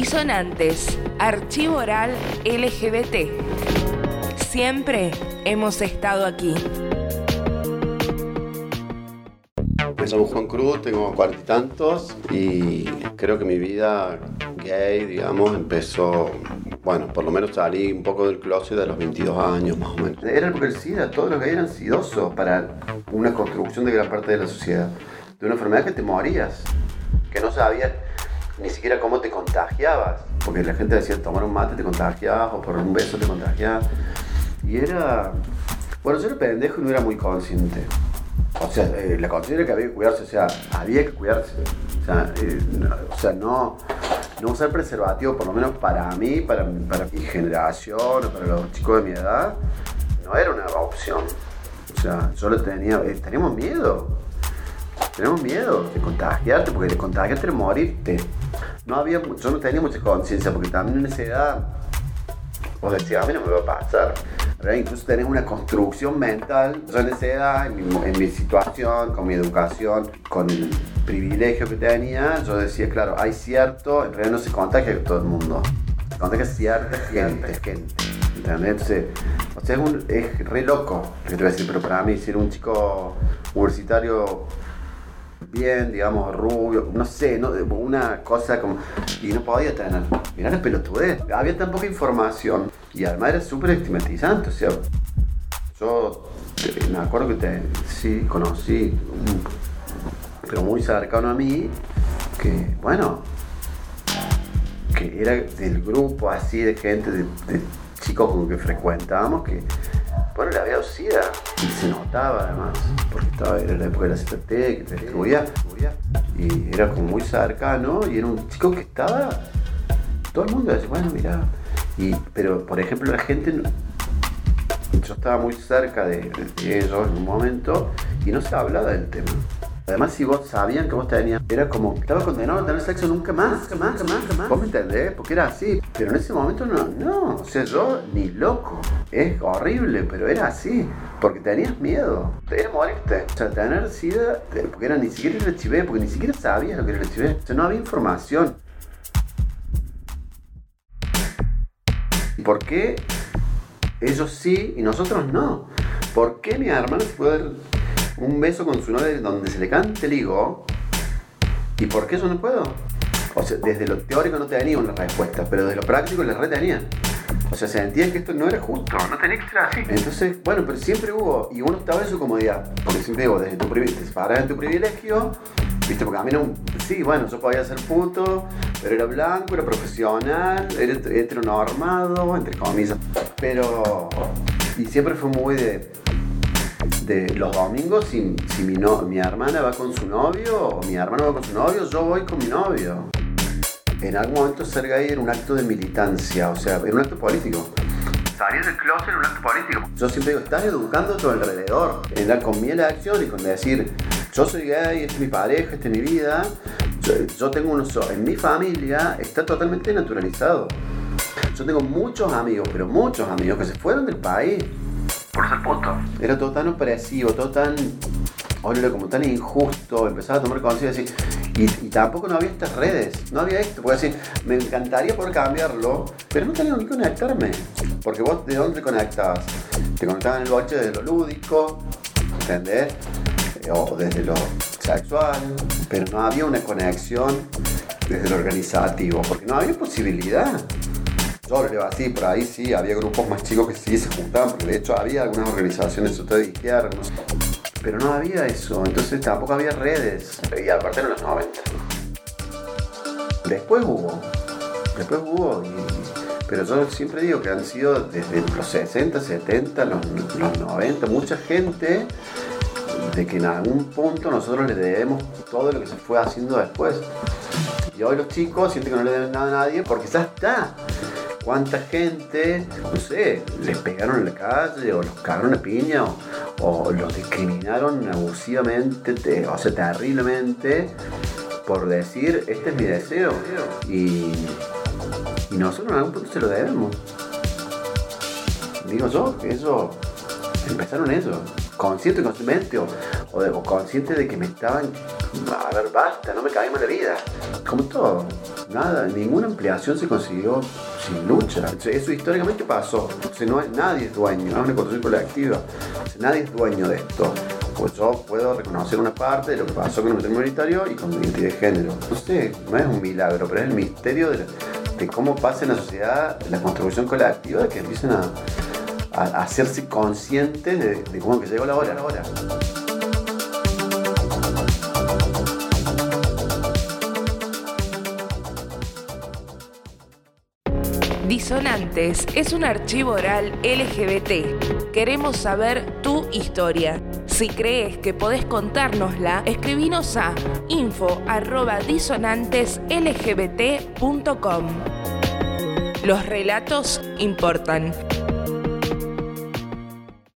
Disonantes, Archivo Oral LGBT. Siempre hemos estado aquí. Me llamo Juan Cruz, tengo cuarenta y tantos y creo que mi vida gay, digamos, empezó, bueno, por lo menos salí un poco del closet a los 22 años más o menos. Era porque el SIDA, todos los gays eran sidosos para una construcción de gran parte de la sociedad. De una enfermedad que te morías, que no sabías ni siquiera cómo te contagiabas. Porque la gente decía, tomar un mate te contagiabas o por un beso te contagiabas. Y era... Bueno, yo era pendejo y no era muy consciente. O sea, eh, la conciencia que había que cuidarse, o sea, había que cuidarse. O sea, eh, no, no, no usar preservativo, por lo menos para mí, para, para mi generación, para los chicos de mi edad, no era una opción. O sea, yo lo tenía, eh, teníamos miedo. Tenemos miedo de contagiarte, porque de contagiarte de morirte. No había, yo no tenía mucha conciencia, porque también en esa edad, vos decías, a mí no me va a pasar. ¿verdad? Incluso tenés una construcción mental. Yo en esa edad, en mi, en mi situación, con mi educación, con el privilegio que tenía, yo decía, claro, hay cierto, en realidad no se contagia con todo el mundo. Se contagia cierta gente, gente. Entonces, o sea, es, un, es re loco lo que te voy a decir, pero para mí ser un chico universitario bien, digamos, rubio, no sé, no, una cosa como... Y no podía tener. Mirá la pelotudez. Había tan poca información y además era súper estigmatizante. O sea, yo me acuerdo que te, sí, conocí, pero muy cercano a mí, que, bueno, que era del grupo así de gente, de, de chicos con que frecuentábamos, que, bueno, le había dado y se notaba además, porque estaba, era la época de la CTT, que te distribuía, y era como muy cercano, y era un chico que estaba, todo el mundo decía, bueno, mira, y, pero por ejemplo la gente, yo estaba muy cerca de, de ellos en un momento, y no se hablaba del tema. Además, si vos sabían que vos tenías, era como, estaba condenado a tener sexo nunca más, nunca más, nunca más, nunca más. ¿Vos me entendés? Porque era así. Pero en ese momento no, no. O sea, yo ni loco. Es horrible, pero era así. Porque tenías miedo. Era morirte. O sea, tener sida, porque era ni siquiera el HIV, porque ni siquiera sabías lo que era el HIV. O sea, no había información. ¿Y por qué ellos sí y nosotros no? ¿Por qué mi hermana se puede un beso con su novia donde se le cante el higo? ¿Y por qué yo no puedo? O sea, desde lo teórico no tenía una respuesta, pero desde lo práctico la red tenía. O sea, sentía que esto no era justo, no tenía que ser así. Entonces, bueno, pero siempre hubo, y uno estaba en su comodidad, porque siempre digo, desde tu privilegio, te en tu privilegio, viste, porque a mí no, sí, bueno, yo podía ser puto, pero era blanco, era profesional, era het- heteronormado, entre comillas, pero, y siempre fue muy de, de los domingos, si, si mi, no- mi hermana va con su novio o mi hermano va con su novio, yo voy con mi novio. En algún momento ser gay era un acto de militancia, o sea, era un acto político. Salir del closet era un acto político. Yo siempre digo, estás educando a tu alrededor. En la, con mi elección y con decir, yo soy gay, esta es mi pareja, esta es mi vida. Yo, yo tengo unos... En mi familia está totalmente naturalizado. Yo tengo muchos amigos, pero muchos amigos que se fueron del país Era todo tan opresivo, todo tan. Oye, como tan injusto. Empezaba a tomar conciencia. Y, y tampoco no había estas redes, no había esto. Porque decir, me encantaría poder cambiarlo, pero no tenía ni conectarme. Porque vos, ¿de dónde te conectabas? Te conectabas en el boche de lo lúdico, ¿entendés? Eh, O desde lo sexual, pero no había una conexión desde lo organizativo, porque no había posibilidad. Yo lo leo así, por ahí sí, había grupos más chicos que sí se juntaban, porque de hecho había algunas organizaciones de izquierda, no sé. pero no había eso, entonces tampoco había redes. Y aparte en los 90. Después hubo, después hubo, pero yo siempre digo que han sido desde los 60, 70, los, los 90, mucha gente de que en algún punto nosotros le debemos todo lo que se fue haciendo después. Y hoy los chicos sienten que no le deben nada a nadie porque ya está. ¿Cuánta gente, no sé, les pegaron en la calle o los cagaron a piña o, los discriminaron abusivamente, te- o sea, terriblemente por decir, este es mi deseo? Y, nosotros en algún punto se lo debemos. Digo yo, que eso, empezaron eso, consciente o inconscientemente, o, o, o consciente de que me estaban, a ver, basta, no me cabía más la vida, como todo. nada, ninguna ampliación se consiguió sin lucha. Eso históricamente pasó. no, nadie es dueño, es una construcción colectiva. nadie es dueño de esto. Pues yo puedo reconocer una parte de lo que pasó con el matrimonio igualitario y con la identidad de género. No sé, no es un milagro, pero es el misterio de, cómo pasa en la sociedad la construcción colectiva que empiezan a, hacerse conscientes de, cómo que llegó la hora. La hora. Disonantes es un archivo oral LGBT. Queremos saber tu historia. Si crees que podés contárnosla, escribinos a info.disonanteslgbt.com. Los relatos importan.